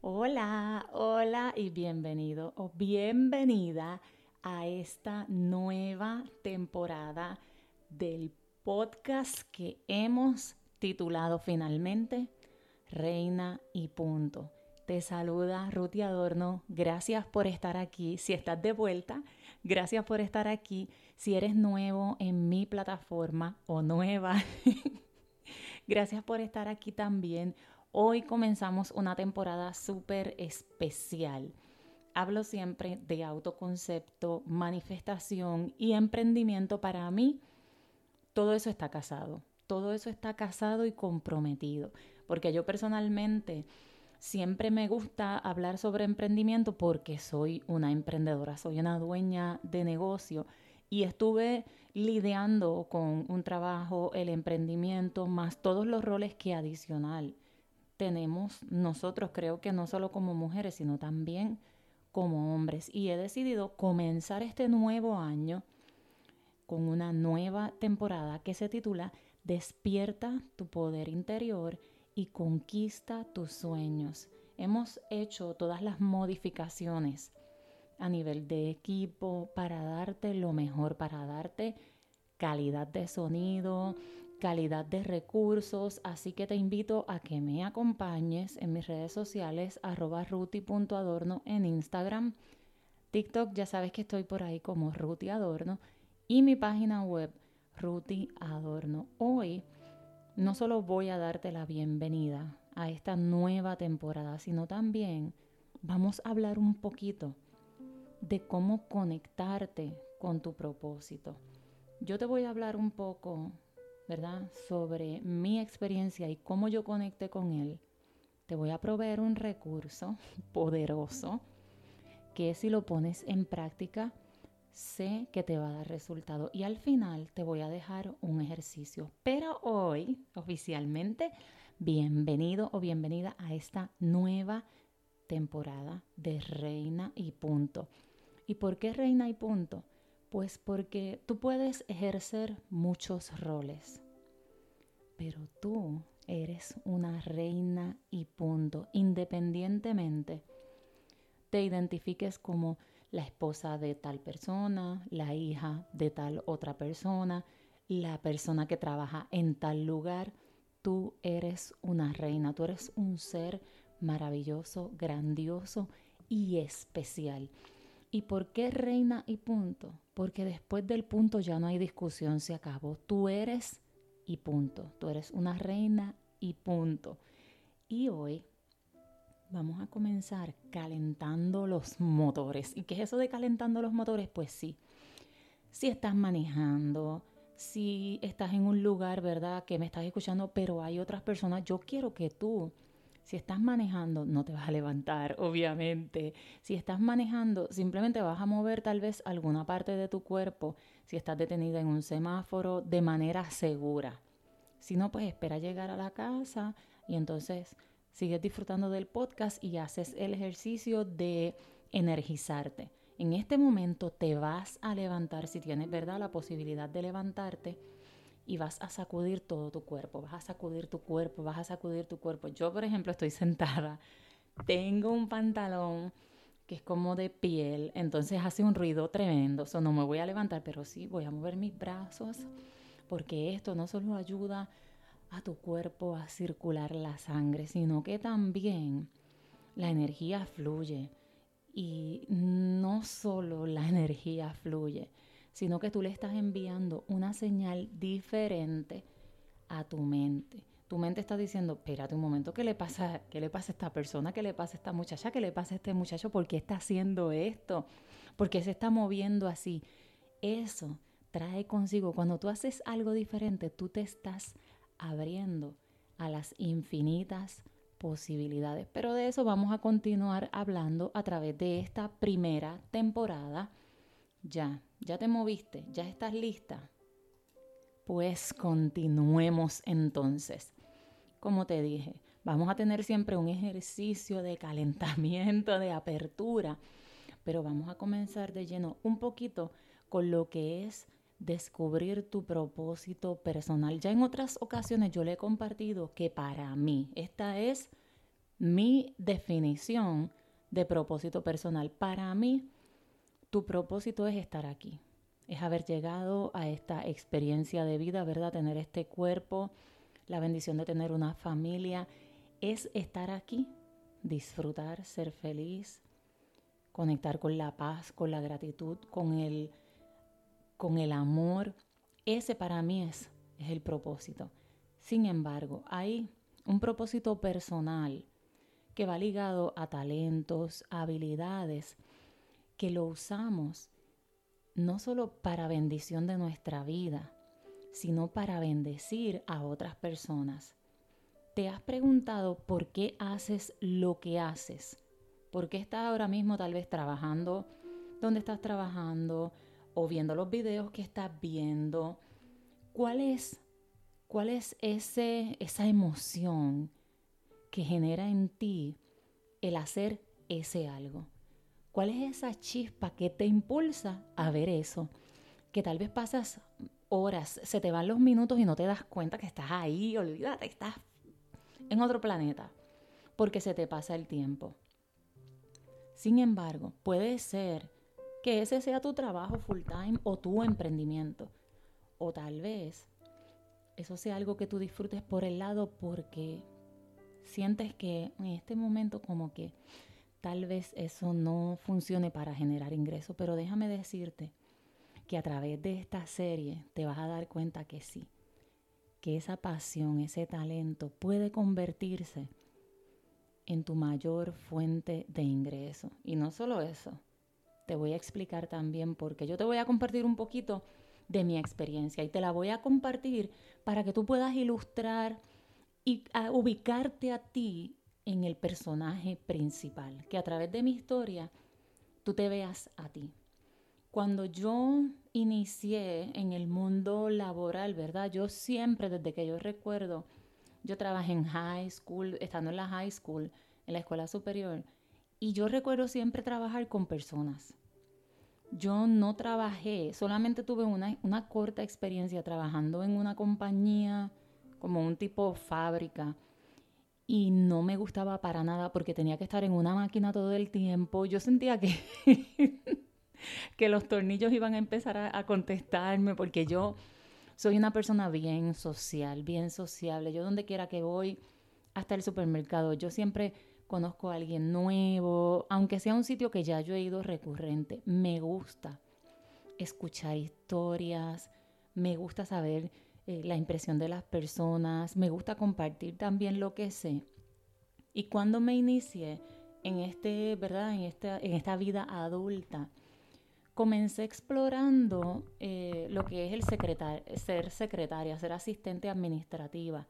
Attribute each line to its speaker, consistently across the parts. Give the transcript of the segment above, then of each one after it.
Speaker 1: Hola, hola y bienvenido o bienvenida a esta nueva temporada del podcast que hemos titulado finalmente Reina y punto. Te saluda Ruti Adorno. Gracias por estar aquí. Si estás de vuelta, gracias por estar aquí. Si eres nuevo en mi plataforma o nueva, gracias por estar aquí también. Hoy comenzamos una temporada súper especial. Hablo siempre de autoconcepto, manifestación y emprendimiento. Para mí, todo eso está casado. Todo eso está casado y comprometido. Porque yo personalmente siempre me gusta hablar sobre emprendimiento porque soy una emprendedora, soy una dueña de negocio y estuve lidiando con un trabajo, el emprendimiento, más todos los roles que adicional tenemos nosotros, creo que no solo como mujeres, sino también como hombres. Y he decidido comenzar este nuevo año con una nueva temporada que se titula Despierta tu poder interior y conquista tus sueños. Hemos hecho todas las modificaciones a nivel de equipo para darte lo mejor, para darte calidad de sonido, calidad de recursos, así que te invito a que me acompañes en mis redes sociales arroba ruti.adorno en Instagram, TikTok, ya sabes que estoy por ahí como Ruti Adorno y mi página web Ruti Adorno. Hoy no solo voy a darte la bienvenida a esta nueva temporada, sino también vamos a hablar un poquito de cómo conectarte con tu propósito. Yo te voy a hablar un poco, ¿verdad?, sobre mi experiencia y cómo yo conecté con él. Te voy a proveer un recurso poderoso que si lo pones en práctica, sé que te va a dar resultado y al final te voy a dejar un ejercicio. Pero hoy, oficialmente, bienvenido o bienvenida a esta nueva temporada de Reina y Punto. ¿Y por qué Reina y Punto? Pues porque tú puedes ejercer muchos roles, pero tú eres una reina y punto, independientemente te identifiques como la esposa de tal persona, la hija de tal otra persona, la persona que trabaja en tal lugar. Tú eres una reina, tú eres un ser maravilloso, grandioso y especial. ¿Y por qué reina y punto? Porque después del punto ya no hay discusión, se acabó. Tú eres y punto. Tú eres una reina y punto. Y hoy Vamos a comenzar calentando los motores. ¿Y qué es eso de calentando los motores? Pues sí, si estás manejando, si estás en un lugar, ¿verdad? Que me estás escuchando, pero hay otras personas, yo quiero que tú, si estás manejando, no te vas a levantar, obviamente. Si estás manejando, simplemente vas a mover tal vez alguna parte de tu cuerpo, si estás detenida en un semáforo, de manera segura. Si no, pues espera llegar a la casa y entonces sigues disfrutando del podcast y haces el ejercicio de energizarte. En este momento te vas a levantar, si tienes verdad la posibilidad de levantarte, y vas a sacudir todo tu cuerpo, vas a sacudir tu cuerpo, vas a sacudir tu cuerpo. Yo, por ejemplo, estoy sentada, tengo un pantalón que es como de piel, entonces hace un ruido tremendo, eso no me voy a levantar, pero sí voy a mover mis brazos, porque esto no solo ayuda a tu cuerpo a circular la sangre, sino que también la energía fluye. Y no solo la energía fluye, sino que tú le estás enviando una señal diferente a tu mente. Tu mente está diciendo, espérate un momento, ¿qué le pasa, qué le pasa a esta persona? ¿Qué le pasa a esta muchacha? ¿Qué le pasa a este muchacho? ¿Por qué está haciendo esto? ¿Por qué se está moviendo así? Eso trae consigo, cuando tú haces algo diferente, tú te estás abriendo a las infinitas posibilidades. Pero de eso vamos a continuar hablando a través de esta primera temporada. Ya, ya te moviste, ya estás lista. Pues continuemos entonces. Como te dije, vamos a tener siempre un ejercicio de calentamiento, de apertura, pero vamos a comenzar de lleno un poquito con lo que es descubrir tu propósito personal. Ya en otras ocasiones yo le he compartido que para mí esta es mi definición de propósito personal. Para mí, tu propósito es estar aquí, es haber llegado a esta experiencia de vida, ¿verdad? Tener este cuerpo, la bendición de tener una familia, es estar aquí, disfrutar, ser feliz, conectar con la paz, con la gratitud, con el, con el amor. Ese para mí es, es el propósito. Sin embargo, hay un propósito personal que va ligado a talentos, habilidades, que lo usamos no solo para bendición de nuestra vida, sino para bendecir a otras personas. ¿Te has preguntado por qué haces lo que haces? ¿Por qué estás ahora mismo tal vez trabajando donde estás trabajando o viendo los videos que estás viendo? ¿Cuál es, cuál es ese, esa emoción que genera en ti el hacer ese algo? ¿Cuál es esa chispa que te impulsa a ver eso? Que tal vez pasas horas, se te van los minutos y no te das cuenta que estás ahí, olvídate, estás en otro planeta, porque se te pasa el tiempo. Sin embargo, puede ser que ese sea tu trabajo full time o tu emprendimiento. O tal vez eso sea algo que tú disfrutes por el lado porque sientes que en este momento como que tal vez eso no funcione para generar ingresos, pero déjame decirte que a través de esta serie te vas a dar cuenta que sí, que esa pasión, ese talento puede convertirse en tu mayor fuente de ingreso. Y no solo eso, te voy a explicar también porque yo te voy a compartir un poquito de mi experiencia y te la voy a compartir para que tú puedas ilustrar y ubicarte a ti en el personaje principal, que a través de mi historia tú te veas a ti. Cuando yo inicié en el mundo laboral, ¿verdad? Yo siempre, desde que yo recuerdo, yo trabajé en high school, estando en la high school, en la escuela superior, y yo recuerdo siempre trabajar con personas. Yo no trabajé, solamente tuve una, una corta experiencia trabajando en una compañía como un tipo fábrica y no me gustaba para nada porque tenía que estar en una máquina todo el tiempo. Yo sentía que, que los tornillos iban a empezar a, contestarme porque yo soy una persona bien social, bien sociable. Yo donde quiera que voy, hasta el supermercado, yo siempre conozco a alguien nuevo, aunque sea un sitio que ya yo he ido recurrente. Me gusta escuchar historias, me gusta saber eh, la impresión de las personas, me gusta compartir también lo que sé. Y cuando me inicié en, este, ¿verdad? en, esta, en esta vida adulta, comencé explorando eh, lo que es el ser secretaria, ser asistente administrativa.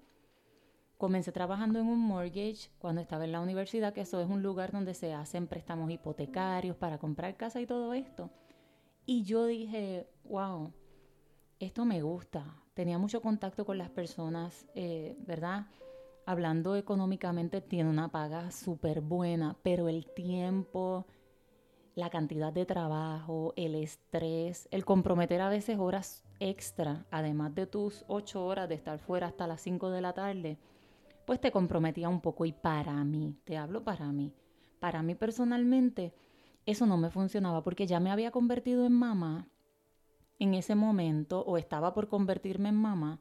Speaker 1: Comencé trabajando en un mortgage cuando estaba en la universidad, que eso es un lugar donde se hacen préstamos hipotecarios para comprar casa y todo esto. Y yo dije, wow, esto me gusta, tenía mucho contacto con las personas, eh, ¿verdad? Hablando económicamente, tiene una paga súper buena, pero el tiempo, la cantidad de trabajo, el estrés, el comprometer a veces horas extra, además de tus ocho horas de estar fuera hasta las cinco de la tarde, pues te comprometía un poco. Y para mí, te hablo para mí, para mí personalmente, eso no me funcionaba porque ya me había convertido en mamá en ese momento o estaba por convertirme en mamá.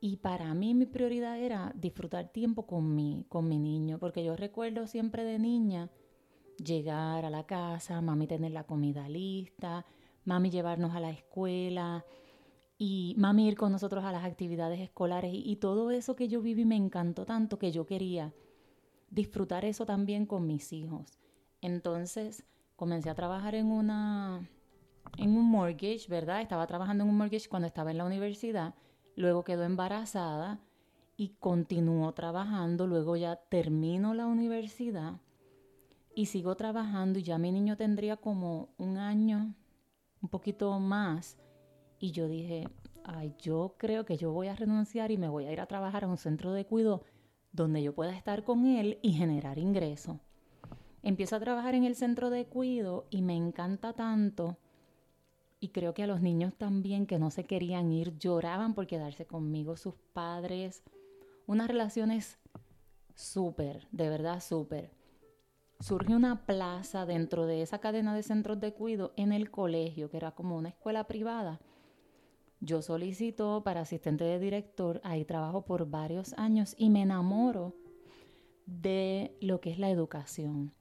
Speaker 1: Y para mí mi prioridad era disfrutar tiempo con mi, con mi niño, porque yo recuerdo siempre de niña llegar a la casa, mami tener la comida lista, mami llevarnos a la escuela y mami ir con nosotros a las actividades escolares y, y todo eso que yo viví me encantó tanto que yo quería disfrutar eso también con mis hijos. Entonces comencé a trabajar en una mortgage, ¿verdad? Estaba trabajando en un mortgage cuando estaba en la universidad, luego quedó embarazada y continuó trabajando, luego ya termino la universidad y sigo trabajando y ya mi niño tendría como un año, un poquito más y yo dije, ay, yo creo que yo voy a renunciar y me voy a ir a trabajar a un centro de cuidado donde yo pueda estar con él y generar ingreso. Empiezo a trabajar en el centro de cuidado y me encanta tanto y creo que a los niños también que no se querían ir lloraban por quedarse conmigo, sus padres, unas relaciones súper, de verdad súper. Surge una plaza dentro de esa cadena de centros de cuido en el colegio, que era como una escuela privada. Yo solicito para asistente de director, ahí trabajo por varios años y me enamoro de lo que es la educación.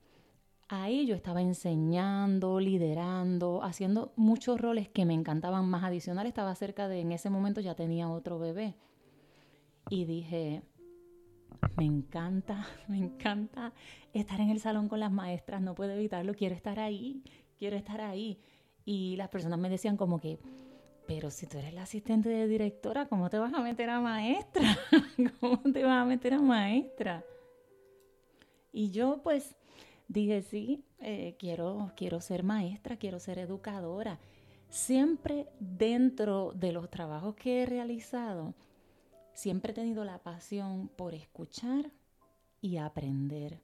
Speaker 1: Ahí yo estaba enseñando, liderando, haciendo muchos roles que me encantaban más. Adicional estaba cerca de, en ese momento ya tenía otro bebé. Y dije, me encanta, me encanta estar en el salón con las maestras, no puedo evitarlo, quiero estar ahí, quiero estar ahí. Y las personas me decían como que, pero si tú eres la asistente de directora, ¿cómo te vas a meter a maestra? ¿Cómo te vas a meter a maestra? Y yo pues dije, sí, eh, quiero, quiero ser maestra, quiero ser educadora. Siempre dentro de los trabajos que he realizado, siempre he tenido la pasión por escuchar y aprender.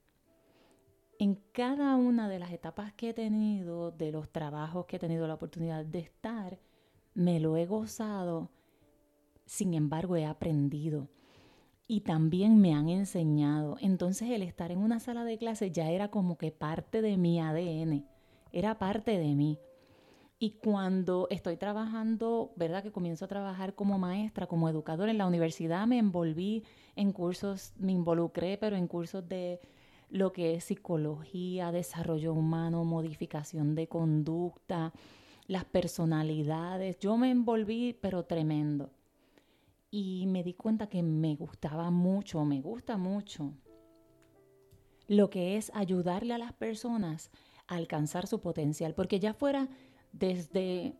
Speaker 1: En cada una de las etapas que he tenido, de los trabajos que he tenido la oportunidad de estar, me lo he gozado, sin embargo he aprendido y también me han enseñado. Entonces el estar en una sala de clase ya era como que parte de mi ADN, era parte de mí. Y cuando estoy trabajando, ¿verdad? Que comienzo a trabajar como maestra, como educadora en la universidad, me envolví en cursos, me involucré, pero en cursos de lo que es psicología, desarrollo humano, modificación de conducta, las personalidades. Yo me envolví, pero tremendo. Y me di cuenta que me gustaba mucho, me gusta mucho lo que es ayudarle a las personas a alcanzar su potencial, porque ya fuera desde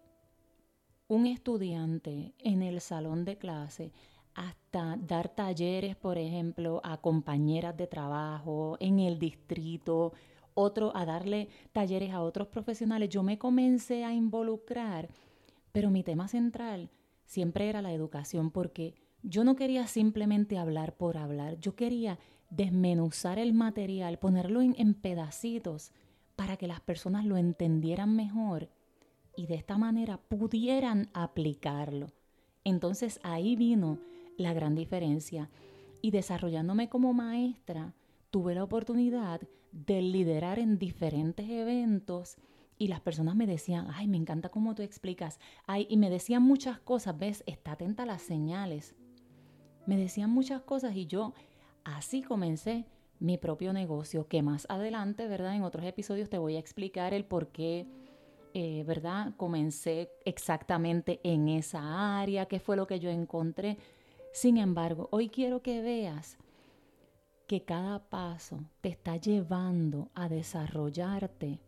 Speaker 1: un estudiante en el salón de clase hasta dar talleres, por ejemplo, a compañeras de trabajo en el distrito, otro a darle talleres a otros profesionales. Yo me comencé a involucrar, pero mi tema central siempre era la educación porque yo no quería simplemente hablar por hablar, yo quería desmenuzar el material, ponerlo en, en pedacitos para que las personas lo entendieran mejor y de esta manera pudieran aplicarlo. Entonces ahí vino la gran diferencia. Y desarrollándome como maestra, tuve la oportunidad de liderar en diferentes eventos y las personas me decían, ay, me encanta cómo tú explicas. Ay, y me decían muchas cosas, ves, está atenta a las señales. Me decían muchas cosas y yo así comencé mi propio negocio, que más adelante, ¿verdad? En otros episodios te voy a explicar el por qué eh, ¿verdad? Comencé exactamente en esa área, qué fue lo que yo encontré. Sin embargo, hoy quiero que veas que cada paso te está llevando a desarrollarte,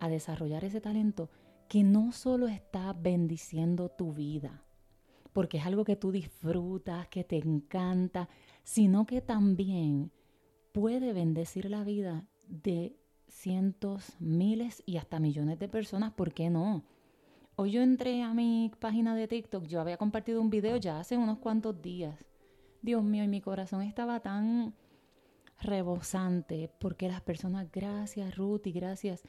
Speaker 1: a desarrollar ese talento que no solo está bendiciendo tu vida, porque es algo que tú disfrutas, que te encanta, sino que también puede bendecir la vida de cientos, miles y hasta millones de personas, ¿por qué no? Hoy yo entré a mi página de TikTok, yo había compartido un video ya hace unos cuantos días. Dios mío, y mi corazón estaba tan rebosante porque las personas, gracias Ruth y gracias.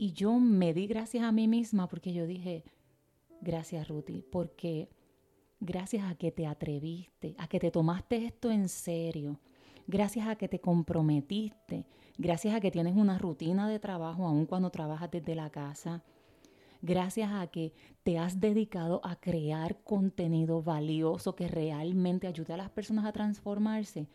Speaker 1: Y yo me di gracias a mí misma porque yo dije, gracias Ruti, porque gracias a que te atreviste, a que te tomaste esto en serio, gracias a que te comprometiste, gracias a que tienes una rutina de trabajo aun cuando trabajas desde la casa, gracias a que te has dedicado a crear contenido valioso que realmente ayude a las personas a transformarse.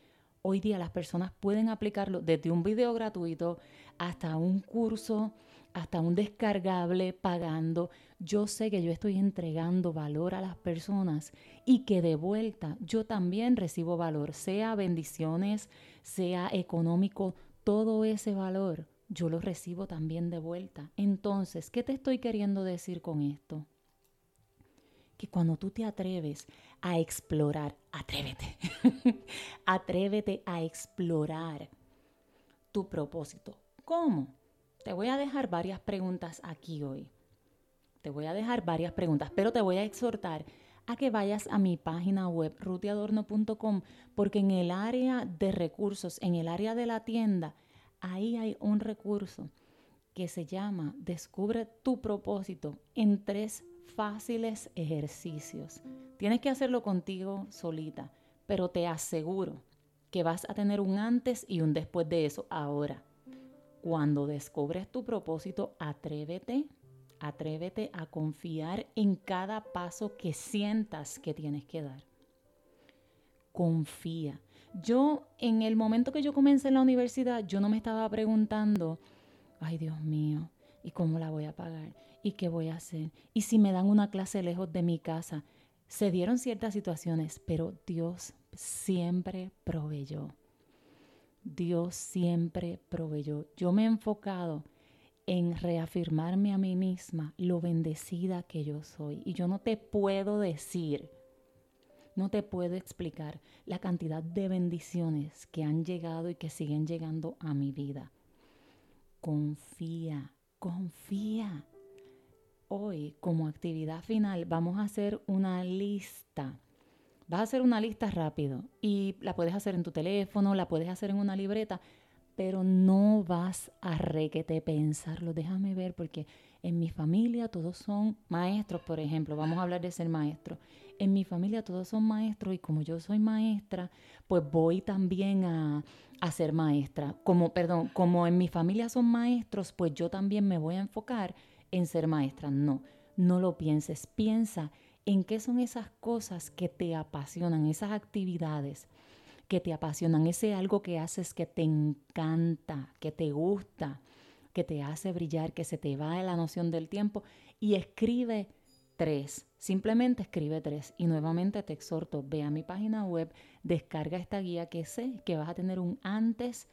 Speaker 1: Hoy día las personas pueden aplicarlo desde un video gratuito hasta un curso, hasta un descargable pagando. Yo sé que yo estoy entregando valor a las personas y que de vuelta yo también recibo valor, sea bendiciones, sea económico, todo ese valor yo lo recibo también de vuelta. Entonces, ¿qué te estoy queriendo decir con esto? Que cuando tú te atreves a explorar, atrévete, atrévete a explorar tu propósito. ¿Cómo? Te voy a dejar varias preguntas aquí hoy. Te voy a dejar varias preguntas, pero te voy a exhortar a que vayas a mi página web rutiadorno.com porque en el área de recursos, en el área de la tienda, ahí hay un recurso que se llama Descubre tu propósito en tres fáciles ejercicios. Tienes que hacerlo contigo solita, pero te aseguro que vas a tener un antes y un después de eso. Ahora, cuando descubres tu propósito, atrévete, atrévete a confiar en cada paso que sientas que tienes que dar. Confía. Yo, en el momento que yo comencé en la universidad, yo no me estaba preguntando, ay Dios mío, ¿y cómo la voy a pagar? ¿Y qué voy a hacer? ¿Y si me dan una clase lejos de mi casa? Se dieron ciertas situaciones, pero Dios siempre proveyó. Dios siempre proveyó. Yo me he enfocado en reafirmarme a mí misma lo bendecida que yo soy. Y yo no te puedo decir, no te puedo explicar la cantidad de bendiciones que han llegado y que siguen llegando a mi vida. Confía, confía. Hoy, como actividad final, vamos a hacer una lista Vas a hacer una lista rápido y la puedes hacer en tu teléfono, la puedes hacer en una libreta, pero no vas a requete pensarlo. Déjame ver porque en mi familia todos son maestros, por ejemplo, vamos a hablar de ser maestro. En mi familia todos son maestros y como yo soy maestra, pues voy también a, ser maestra. Como, perdón, como en mi familia son maestros, pues yo también me voy a enfocar en ser maestra. No, no lo pienses. Piensa en qué son esas cosas que te apasionan, esas actividades que te apasionan, ese algo que haces que te encanta, que te gusta, que te hace brillar, que se te va la noción del tiempo y escribe tres. Simplemente escribe tres. Y nuevamente te exhorto, ve a mi página web, descarga esta guía que sé que vas a tener un antes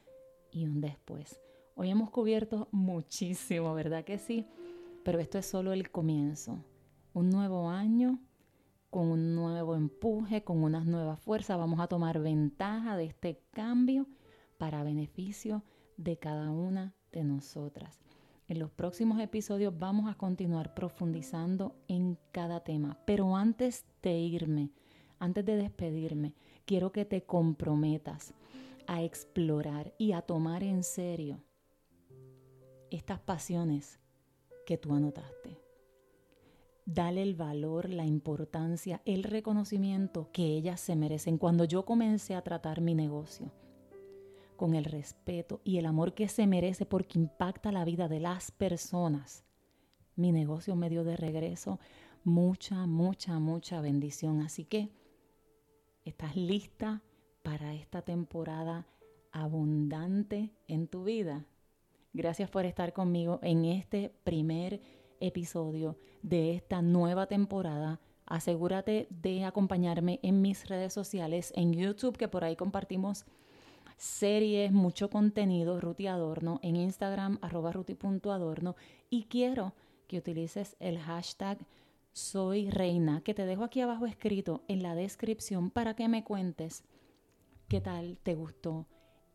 Speaker 1: y un después. Hoy hemos cubierto muchísimo, ¿verdad que sí? Pero esto es solo el comienzo un nuevo año con un nuevo empuje, con unas nuevas fuerzas. Vamos a tomar ventaja de este cambio para beneficio de cada una de nosotras. En los próximos episodios vamos a continuar profundizando en cada tema, pero antes de irme, antes de despedirme, quiero que te comprometas a explorar y a tomar en serio estas pasiones que tú anotaste. Dale el valor, la importancia, el reconocimiento que ellas se merecen. Cuando yo comencé a tratar mi negocio con el respeto y el amor que se merece porque impacta la vida de las personas, mi negocio me dio de regreso mucha, mucha, mucha bendición. Así que, ¿estás lista para esta temporada abundante en tu vida? Gracias por estar conmigo en este primer episodio de esta nueva temporada. Asegúrate de acompañarme en mis redes sociales, en YouTube, que por ahí compartimos series, mucho contenido, Ruti Adorno, en Instagram, arroba ruti.adorno. Y quiero que utilices el hashtag soy reina, que te dejo aquí abajo escrito en la descripción para que me cuentes qué tal te gustó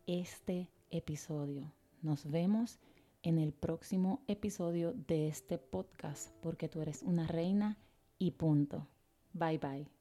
Speaker 1: este episodio. Nos vemos en el próximo episodio de este podcast, porque tú eres una reina y punto. Bye bye.